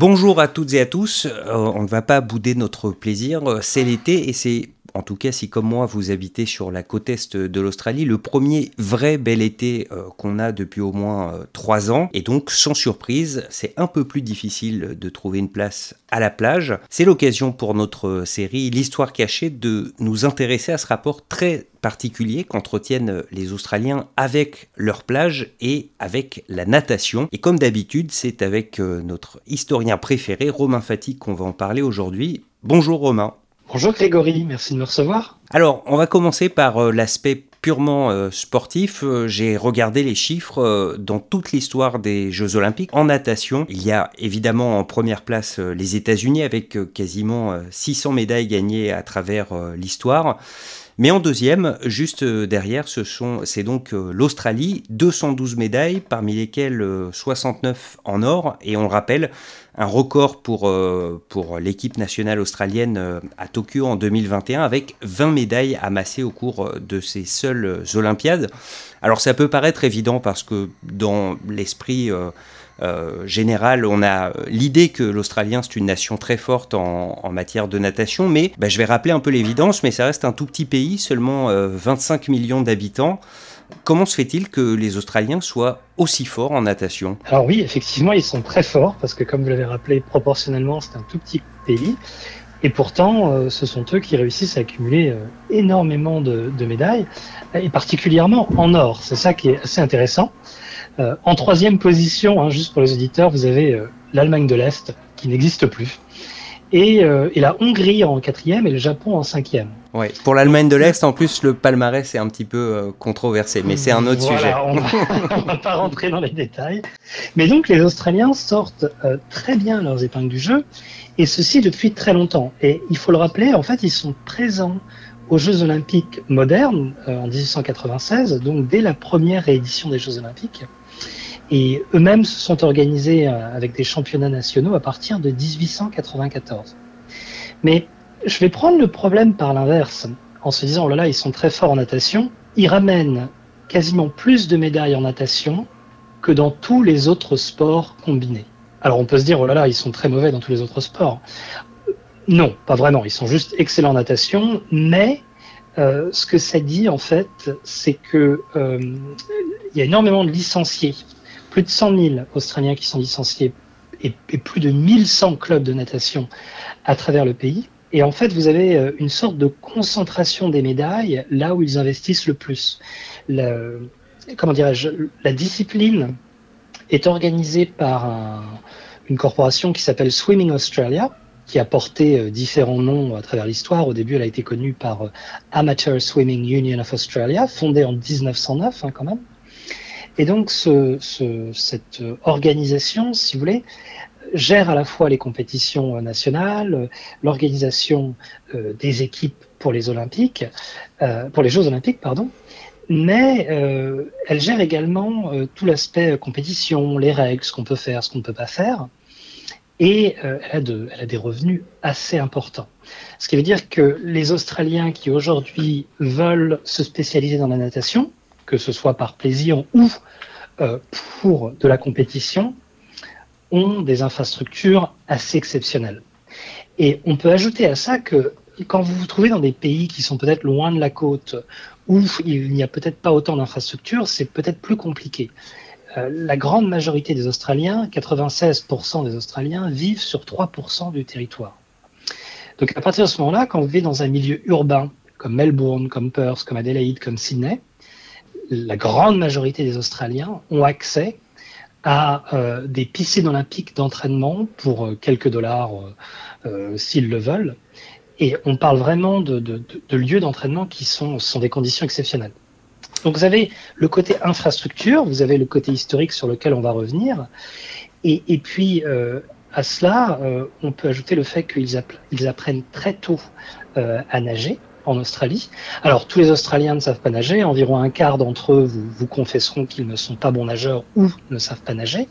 Bonjour à toutes et à tous. Euh, on ne va pas bouder notre plaisir. C'est l'été et c'est en tout cas si comme moi vous habitez sur la côte est de l'Australie, le premier vrai bel été euh, qu'on a depuis au moins euh, trois ans. Et donc sans surprise, c'est un peu plus difficile de trouver une place à la plage. C'est l'occasion pour notre série L'histoire cachée de nous intéresser à ce rapport très particulier qu'entretiennent les Australiens avec leur plage et avec la natation. Et comme d'habitude, c'est avec euh, notre historien préféré, Romain Fatigue, qu'on va en parler aujourd'hui. Bonjour Romain. Bonjour Grégory, merci de me recevoir. Alors, on va commencer par euh, l'aspect purement euh, sportif. Euh, j'ai regardé les chiffres dans toute l'histoire des Jeux Olympiques. En natation, il y a évidemment en première place les États-Unis avec quasiment 600 médailles gagnées à travers l'histoire. Mais en deuxième, juste derrière, ce sont, c'est donc l'Australie, 212 médailles, parmi lesquelles 69 en or. Et on le rappelle, un record pour, euh, l'équipe nationale australienne euh, à Tokyo en 2021 avec 20 médailles amassées au cours euh, de ces seules Olympiades. Alors ça peut paraître évident parce que dans l'esprit général, on a l'idée que l'Australien c'est une nation très forte en, matière de natation, mais bah, je vais rappeler un peu l'évidence, mais ça reste un tout petit pays, seulement 25 millions d'habitants. Comment se fait-il que les Australiens soient aussi forts en natation? Alors oui, effectivement, ils sont très forts parce que comme vous l'avez rappelé, proportionnellement, c'est un tout petit pays. Et pourtant, euh, ce sont eux qui réussissent à accumuler euh, énormément de, médailles, et particulièrement en or. C'est ça qui est assez intéressant. Euh, en troisième position, hein, juste pour les auditeurs, vous avez l'Allemagne de l'Est, qui n'existe plus et, euh, et, la Hongrie en quatrième et le Japon en cinquième. Ouais. Pour l'Allemagne de l'Est, en plus, le palmarès est un petit peu euh, controversé, mais c'est un autre sujet. On ne va pas rentrer dans les détails. Mais donc, les Australiens sortent euh, très bien leurs épingles du jeu, et ceci depuis très longtemps. Et il faut le rappeler, en fait, ils sont présents aux Jeux Olympiques modernes en 1896, donc dès la première réédition des Jeux Olympiques. Et eux-mêmes se sont organisés euh, avec des championnats nationaux à partir de 1894. Mais je vais prendre le problème par l'inverse, en se disant, oh là là, ils sont très forts en natation. Ils ramènent quasiment plus de médailles en natation que dans tous les autres sports combinés. Alors on peut se dire, oh là là, ils sont très mauvais dans tous les autres sports. Non, pas vraiment. Ils sont juste excellents en natation, mais euh, ce que ça dit en fait, c'est que euh, il y a énormément de licenciés plus de 100 000 Australiens qui sont licenciés et, plus de 1100 clubs de natation à travers le pays. Et en fait, vous avez euh, une sorte de concentration des médailles là où ils investissent le plus. comment dirais-je La discipline est organisée par une corporation qui s'appelle Swimming Australia, qui a porté euh, différents noms à travers l'histoire. Au début, elle a été connue par euh, Amateur Swimming Union of Australia, fondée en 1909 hein, quand même. Et donc, ce, ce, cette organisation, si vous voulez, gère à la fois les compétitions nationales, l'organisation euh, des équipes pour les euh, Jeux Olympiques, pardon, mais euh, elle gère également euh, tout l'aspect compétition, les règles, ce qu'on peut faire, ce qu'on ne peut pas faire, et euh, elle a, des revenus assez importants. Ce qui veut dire que les Australiens qui aujourd'hui veulent se spécialiser dans la natation, que ce soit par plaisir ou euh, pour de la compétition, ont des infrastructures assez exceptionnelles. Et on peut ajouter à ça que quand vous vous trouvez dans des pays qui sont peut-être loin de la côte, où il n'y a peut-être pas autant d'infrastructures, c'est peut-être plus compliqué. Euh, la grande majorité des Australiens, 96% des Australiens, vivent sur 3% du territoire. Donc à partir de ce moment-là, quand vous vivez dans un milieu urbain, comme Melbourne, comme Perth, comme Adelaide, comme Sydney, la grande majorité des Australiens ont accès à euh, des piscines olympiques d'entraînement pour euh, quelques dollars s'ils le veulent. Et on parle vraiment de, lieux d'entraînement qui sont des conditions exceptionnelles. Donc vous avez le côté infrastructure, vous avez le côté historique sur lequel on va revenir, et, puis à cela, on peut ajouter le fait qu'ils apprennent très tôt à nager en Australie. Alors, tous les Australiens ne savent pas nager. Environ un quart d'entre eux vous confesseront qu'ils ne sont pas bons nageurs ou ne savent pas nager.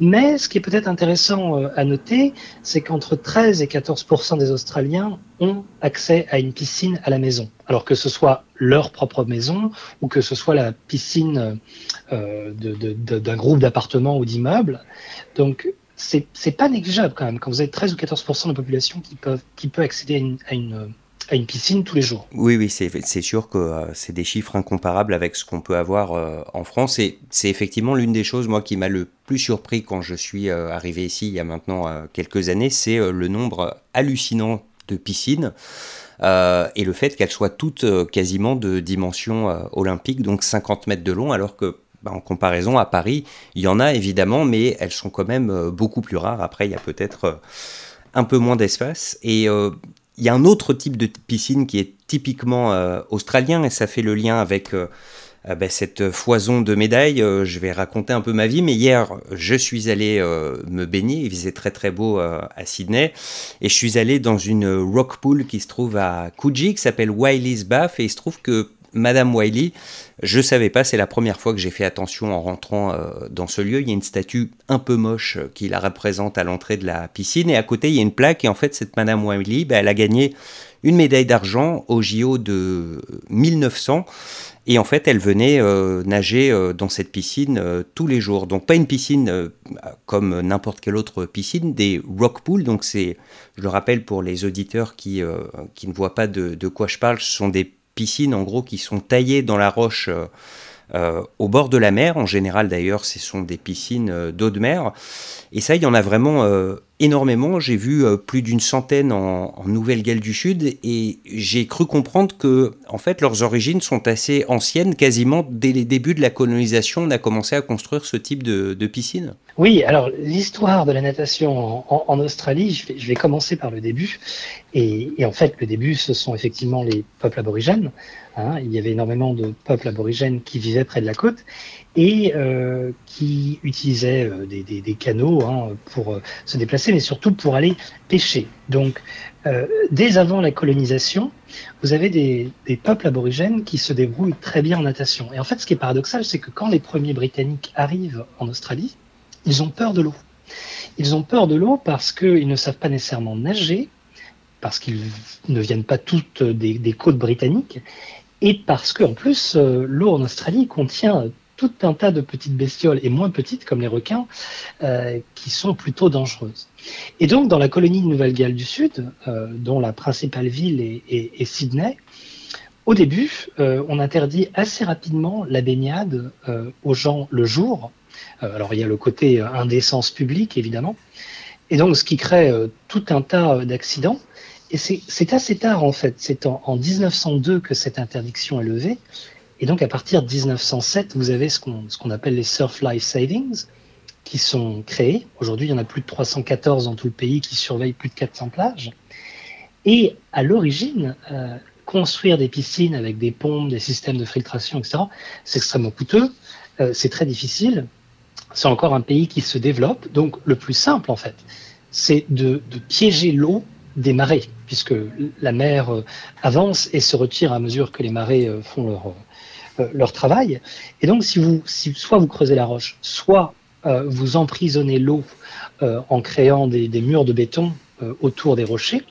Mais ce qui est peut-être intéressant euh, à noter, c'est qu'entre 13 et 14% des Australiens ont accès à une piscine à la maison. Alors que ce soit leur propre maison ou que ce soit la piscine euh, d'un groupe d'appartements ou d'immeubles. Donc, c'est pas négligeable quand même. Quand vous avez 13 ou 14% de la population qui, peuvent, qui peut accéder à une, à une, piscine tous les jours. Oui, oui, c'est sûr que euh, c'est des chiffres incomparables avec ce qu'on peut avoir euh, en France. Et c'est effectivement l'une des choses, moi, qui m'a le plus surpris quand je suis euh, arrivé ici il y a maintenant quelques années, c'est le nombre hallucinant de piscines. et le fait qu'elles soient toutes quasiment de dimension olympique, donc 50 mètres de long, alors que bah, en comparaison à Paris, il y en a évidemment, mais elles sont quand même beaucoup plus rares. Après, il y a peut-être un peu moins d'espace. Et il y a un autre type de piscine qui est typiquement australien, et ça fait le lien avec bah, cette foison de médailles. je vais raconter un peu ma vie, mais hier, je suis allé me baigner. Il faisait très très beau à Sydney. Et je suis allé dans une rock pool qui se trouve à Coogee, qui s'appelle Wiley's Bath. Et il se trouve que Madame Wiley, je savais pas, c'est la première fois que j'ai fait attention en rentrant euh, dans ce lieu. Il y a une statue un peu moche euh, qui la représente à l'entrée de la piscine et à côté il y a une plaque et en fait cette Madame Wiley, bah, elle a gagné une médaille d'argent au JO de 1900 et en fait elle venait euh, nager dans cette piscine tous les jours. Donc pas une piscine comme n'importe quelle autre piscine, des rock pools. Donc c'est, je le rappelle pour les auditeurs qui, qui ne voient pas de, de quoi je parle, ce sont des piscines en gros qui sont taillées dans la roche euh, euh, au bord de la mer. En général d'ailleurs, ce sont des piscines euh, d'eau de mer. Et ça, il y en a vraiment énormément. J'ai vu plus d'une centaine en, Nouvelle-Galles du Sud et j'ai cru comprendre que, en fait, leurs origines sont assez anciennes. Quasiment dès les débuts de la colonisation, on a commencé à construire ce type de, de piscine. Oui, alors l'histoire de la natation en, Australie, je vais, commencer par le début. Et, en fait, le début, ce sont effectivement les peuples aborigènes. Hein. Il y avait énormément de peuples aborigènes qui vivaient près de la côte et euh, qui utilisaient euh, des, canaux hein, pour euh, se déplacer, mais surtout pour aller pêcher. Donc, dès avant la colonisation, vous avez des, des, peuples aborigènes qui se débrouillent très bien en natation. Et en fait, ce qui est paradoxal, c'est que quand les premiers Britanniques arrivent en Australie, ils ont peur de l'eau. Ils ont peur de l'eau parce qu'ils ne savent pas nécessairement nager, parce qu'ils ne viennent pas toutes des, côtes britanniques, et parce qu'en plus, euh, l'eau en Australie contient tout un tas de petites bestioles, et moins petites comme les requins, euh, qui sont plutôt dangereuses. Et donc, dans la colonie de Nouvelle-Galles du Sud, euh, dont la principale ville est, Sydney, au début, on interdit assez rapidement la baignade aux gens le jour, euh, alors il y a le côté euh, indécence publique, évidemment. Et donc ce qui crée euh, tout un tas d'accidents. Et c'est assez tard, en fait. C'est en, 1902 que cette interdiction est levée. Et donc, à partir de 1907, vous avez ce qu'on appelle les Surf Life Savings qui sont créés. Aujourd'hui, il y en a plus de 314 dans tout le pays qui surveillent plus de 400 plages. Et à l'origine, construire des piscines avec des pompes, des systèmes de filtration, etc., c'est extrêmement coûteux, c'est très difficile c'est encore un pays qui se développe. Donc le plus simple, en fait, c'est de, piéger l'eau des marées, puisque la mer euh, avance et se retire à mesure que les marées euh, font leur, euh, leur travail. Et donc, si vous, si, soit vous creusez la roche, soit vous emprisonnez l'eau en créant des, murs de béton autour des rochers,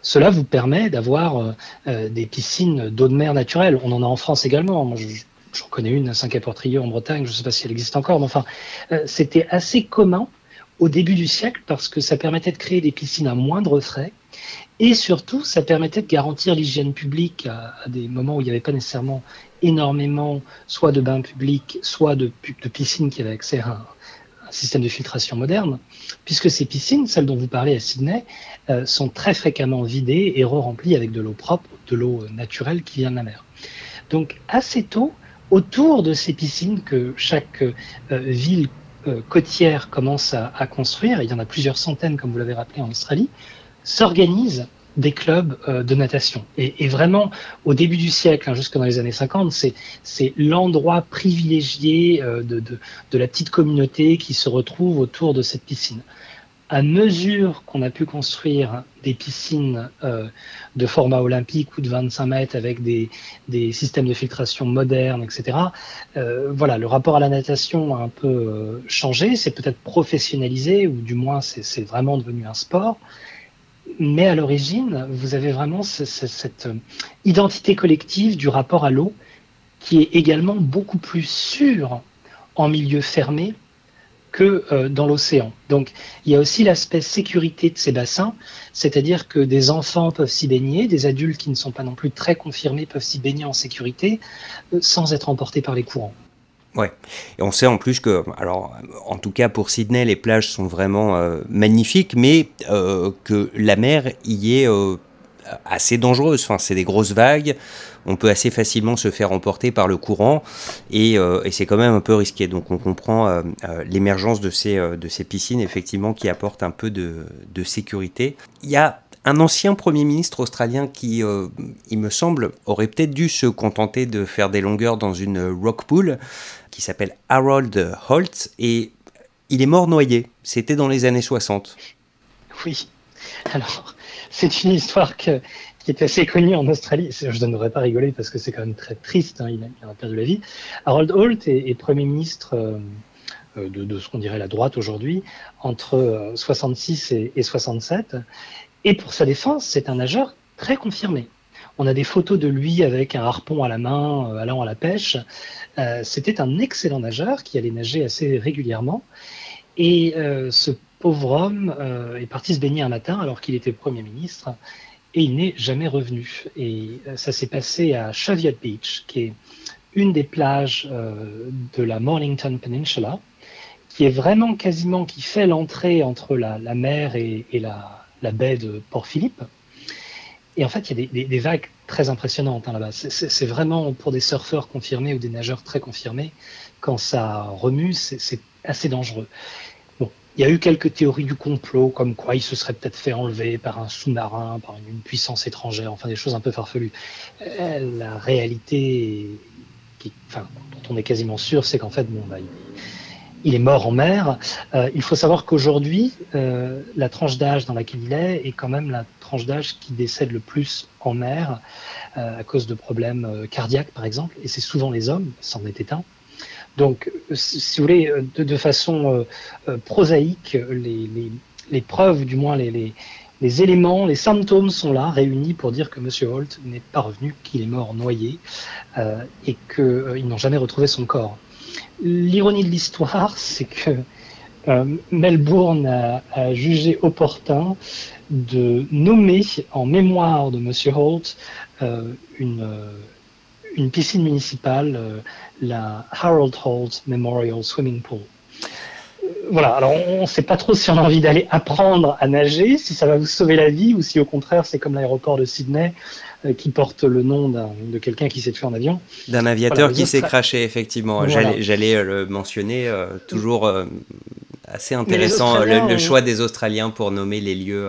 cela vous permet d'avoir des piscines d'eau de mer naturelle. On en a en France également. Je, j'en connais une à Saint-Quay-Portrieux en Bretagne, je ne sais pas si elle existe encore, mais enfin, euh, c'était assez commun au début du siècle parce que ça permettait de créer des piscines à moindre frais et surtout ça permettait de garantir l'hygiène publique à, des moments où il n'y avait pas nécessairement énormément soit de bains publics, soit de, piscines qui avaient accès à un, système de filtration moderne, puisque ces piscines, celles dont vous parlez à Sydney, euh, sont très fréquemment vidées et re-remplies avec de l'eau propre, de l'eau naturelle qui vient de la mer. Donc assez tôt, autour de ces piscines que chaque euh, ville euh, côtière commence à, construire, il y en a plusieurs centaines, comme vous l'avez rappelé en Australie, s'organisent des clubs euh, de natation. Et, vraiment, au début du siècle, hein, jusque dans les années 50, c'est l'endroit privilégié de, de, la petite communauté qui se retrouve autour de cette piscine à mesure qu'on a pu construire des piscines euh, de format olympique ou de 25 mètres avec des, des systèmes de filtration modernes, etc., euh, voilà, le rapport à la natation a un peu euh, changé, c'est peut-être professionnalisé, ou du moins c'est vraiment devenu un sport. Mais à l'origine, vous avez vraiment cette identité collective du rapport à l'eau qui est également beaucoup plus sûre en milieu fermé que euh, dans l'océan. Donc il y a aussi l'aspect sécurité de ces bassins, c'est-à-dire que des enfants peuvent s'y baigner, des adultes qui ne sont pas non plus très confirmés peuvent s'y baigner en sécurité euh, sans être emportés par les courants. Ouais, et on sait en plus que, alors en tout cas pour Sydney, les plages sont vraiment euh, magnifiques, mais que la mer y est assez dangereuse. Enfin, c'est des grosses vagues on peut assez facilement se faire emporter par le courant euh, et, c'est quand même un peu risqué. Donc on comprend euh, euh, l'émergence de ces, de ces piscines effectivement qui apportent un peu de, sécurité. Il y a un ancien Premier ministre australien qui, il me semble, aurait peut-être dû se contenter de faire des longueurs dans une rock pool, qui s'appelle Harold Holt, et il est mort noyé. C'était dans les années 60. Oui. Alors, c'est une histoire qui est assez connu en Australie. Je ne devrais pas rigoler parce que c'est quand même très triste, hein, il, a, perdu la vie. Harold Holt est, Premier ministre euh, euh, de, ce qu'on dirait la droite aujourd'hui, entre 66 euh, et, et 67. Et pour sa défense, c'est un nageur très confirmé. On a des photos de lui avec un harpon à la main, allant à la pêche. C'était un excellent nageur qui allait nager assez régulièrement. Et ce pauvre homme est parti se baigner un matin alors qu'il était Premier ministre et il n'est jamais revenu. Et euh, ça s'est passé à Cheviot Beach, qui est une des plages euh, de la Mornington Peninsula, qui est vraiment quasiment, qui fait l'entrée entre la, mer et, la, baie de Port-Philippe. Et en fait, il y a des, vagues très impressionnantes hein, là-bas. C'est vraiment pour des surfeurs confirmés ou des nageurs très confirmés, quand ça remue, c'est assez dangereux. Il y a eu quelques théories du complot, comme quoi il se serait peut-être fait enlever par un sous-marin, par une, puissance étrangère, enfin des choses un peu farfelues. Euh, la réalité, qui, dont on est quasiment sûr, c'est qu'en fait, bon, bah, il, est mort en mer. Euh, il faut savoir qu'aujourd'hui, euh, la tranche d'âge dans laquelle il est est quand même la tranche d'âge qui décède le plus en mer à cause de problèmes cardiaques, par exemple, et c'est souvent les hommes, c'en est éteint. Donc, si vous voulez, de, façon euh, euh, prosaïque, les, preuves, du moins les, éléments, les symptômes sont là, réunis pour dire que M. Holt n'est pas revenu, qu'il est mort noyé euh, et qu'ils n'ont jamais retrouvé son corps. L'ironie de l'histoire, c'est que Melbourne a, jugé opportun de nommer en mémoire de M. Holt une une piscine municipale, euh, la Harold Holt Memorial Swimming Pool. Euh, voilà, alors on ne sait pas trop si on a envie d'aller apprendre à nager, si ça va vous sauver la vie ou si au contraire c'est comme l'aéroport de Sydney euh, qui porte le nom de quelqu'un qui s'est tué en avion. D'un aviateur qui s'est craché, effectivement. J'allais le mentionner, toujours assez intéressant le, choix des Australiens pour nommer les lieux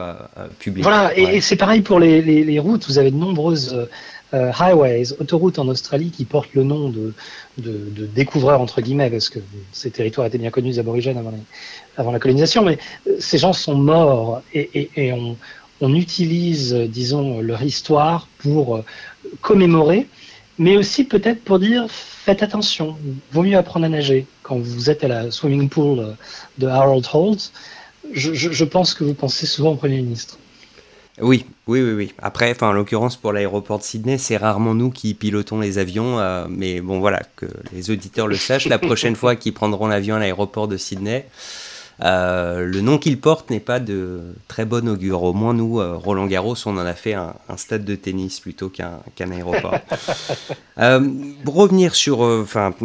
publics. Voilà, et, c'est pareil pour les, les, routes. Vous avez de nombreuses euh, highways, autoroutes en Australie qui portent le nom de, de, découvreurs, entre guillemets, parce que ces territoires étaient bien connus des aborigènes avant, la colonisation, mais euh, ces gens sont morts et, on, utilise, disons, leur histoire pour euh, commémorer, mais aussi peut-être pour dire faites attention, vaut mieux apprendre à nager. Quand vous êtes à la swimming pool de Harold Holt, je pense que vous pensez souvent au Premier ministre. Oui, oui, oui, oui. Après, en l'occurrence pour l'aéroport de Sydney, c'est rarement nous qui pilotons les avions, euh, mais bon, voilà, que les auditeurs le sachent. La prochaine fois qu'ils prendront l'avion à l'aéroport de Sydney, euh, le nom qu'ils portent n'est pas de très bon augure. Au moins, nous, euh, Roland Garros, on en a fait un, stade de tennis plutôt qu'un aéroport. pour revenir sur, enfin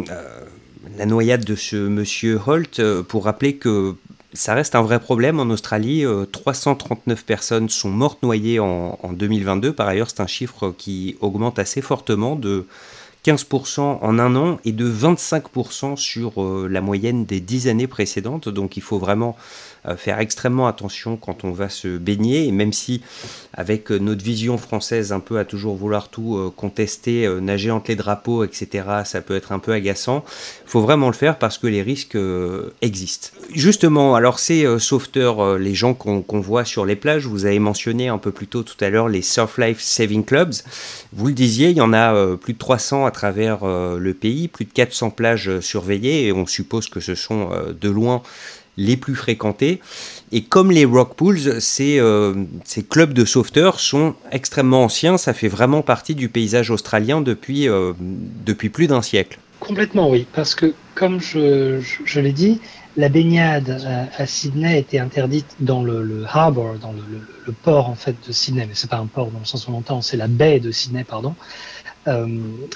la noyade de ce monsieur Holt, pour rappeler que ça reste un vrai problème en Australie. 339 euh, personnes sont mortes noyées en, 2022. Par ailleurs, c'est un chiffre qui augmente assez fortement de 15% en un an et de 25% sur euh, la moyenne des 10 années précédentes. Donc il faut vraiment euh, faire extrêmement attention quand on va se baigner. Et même si, avec euh, notre vision française un peu à toujours vouloir tout contester, nager entre les drapeaux, etc., ça peut être un peu agaçant, il faut vraiment le faire parce que les risques existent. Justement, alors ces sauveteurs, les gens qu'on voit sur les plages, vous avez mentionné un peu plus tôt tout à l'heure les Surf Life Saving Clubs. Vous le disiez, il y en a plus de 300 à travers le pays, plus de 400 plages surveillées, et on suppose que ce sont de loin les plus fréquentés. Et comme les rock pools, ces, euh, clubs de sauveteurs sont extrêmement anciens. Ça fait vraiment partie du paysage australien depuis, euh, depuis plus d'un siècle. Complètement, oui. Parce que, comme je, l'ai dit, la baignade à, Sydney était interdite dans le, harbour, dans le, port en fait de Sydney, mais c'est pas un port dans le sens où on l'entend, c'est la baie de Sydney, pardon, euh,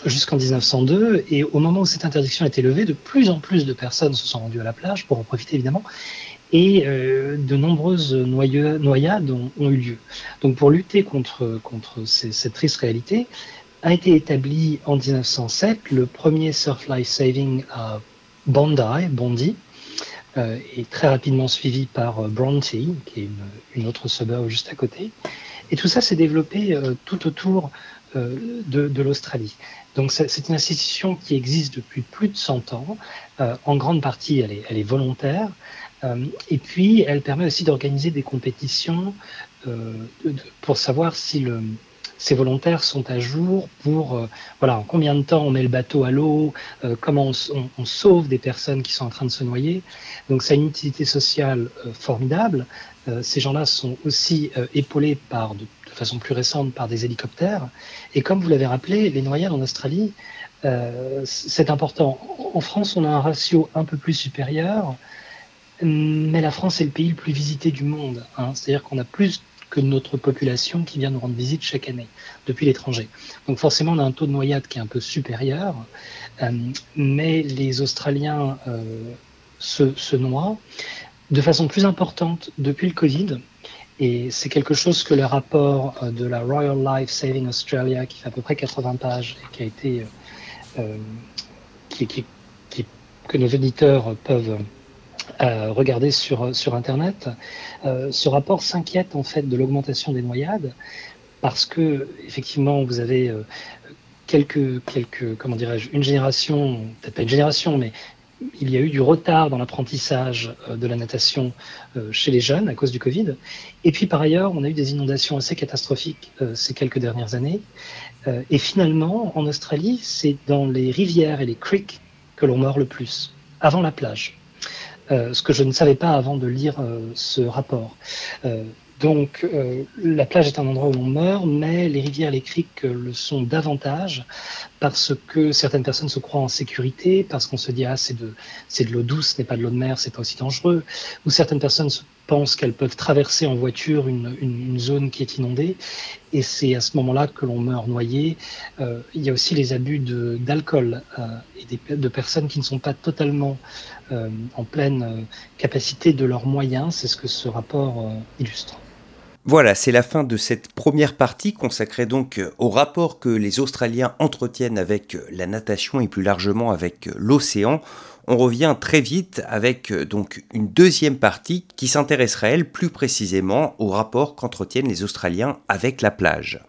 jusqu'en 1902. Et au moment où cette interdiction a été levée, de plus en plus de personnes se sont rendues à la plage pour en profiter évidemment, et euh, de nombreuses noyades ont, eu lieu. Donc pour lutter contre, cette triste réalité, a été établi en 1907 le premier surf life saving à Bondi, euh, et très rapidement suivi par euh, Bronte, qui est une, autre suburb juste à côté. Et tout ça s'est développé euh, tout autour de, de l'Australie. Donc c'est une institution qui existe depuis plus de 100 ans. en grande partie, elle est, volontaire. et puis, elle permet aussi d'organiser des compétitions pour savoir si ces volontaires sont à jour pour euh, voilà en combien de temps on met le bateau à l'eau, euh, comment on, sauve des personnes qui sont en train de se noyer. Donc ça a une utilité sociale euh, formidable. ces gens-là sont aussi épaulés par de, façon plus récente par des hélicoptères. Et comme vous l'avez rappelé, les noyades en Australie, c'est important. En France, on a un ratio un peu plus supérieur, mais la France est le pays le plus visité du monde. Hein. C'est-à-dire qu'on a plus que notre population qui vient nous rendre visite chaque année depuis l'étranger. Donc forcément, on a un taux de noyade qui est un peu supérieur, euh, mais les Australiens euh, se, noient de façon plus importante depuis le Covid. Et c'est quelque chose que le rapport euh, de la Royal Life Saving Australia, qui fait à peu près 80 pages et qui a été, qui, qui, que nos éditeurs peuvent euh, regardez sur, sur Internet, euh, ce rapport s'inquiète en fait de l'augmentation des noyades parce que effectivement vous avez euh, quelques, quelques comment dirais-je, une génération, peut-être pas une génération, mais il y a eu du retard dans l'apprentissage de la natation chez les jeunes à cause du Covid. Et puis par ailleurs, on a eu des inondations assez catastrophiques ces quelques dernières années. Et finalement, en Australie, c'est dans les rivières et les creeks que l'on meurt le plus, avant la plage. Euh, ce que je ne savais pas avant de lire euh, ce rapport. Euh, donc la plage est un endroit où on meurt, mais les rivières, les criques le sont davantage parce que certaines personnes se croient en sécurité, parce qu'on se dit ah c'est de c'est de l'eau douce, ce n'est pas de l'eau de mer, c'est pas aussi dangereux, ou certaines personnes se pensent qu'elles peuvent traverser en voiture une, une, zone qui est inondée, et c'est à ce moment-là que l'on meurt noyé. il y a aussi les abus d'alcool et des, de personnes qui ne sont pas totalement euh, en pleine euh, capacité de leurs moyens. C'est ce que ce rapport euh, illustre. Voilà, c'est la fin de cette première partie consacrée donc au rapport que les Australiens entretiennent avec la natation et plus largement avec l'océan. On revient très vite avec donc une deuxième partie qui s'intéresserait elle plus précisément au rapport qu'entretiennent les Australiens avec la plage.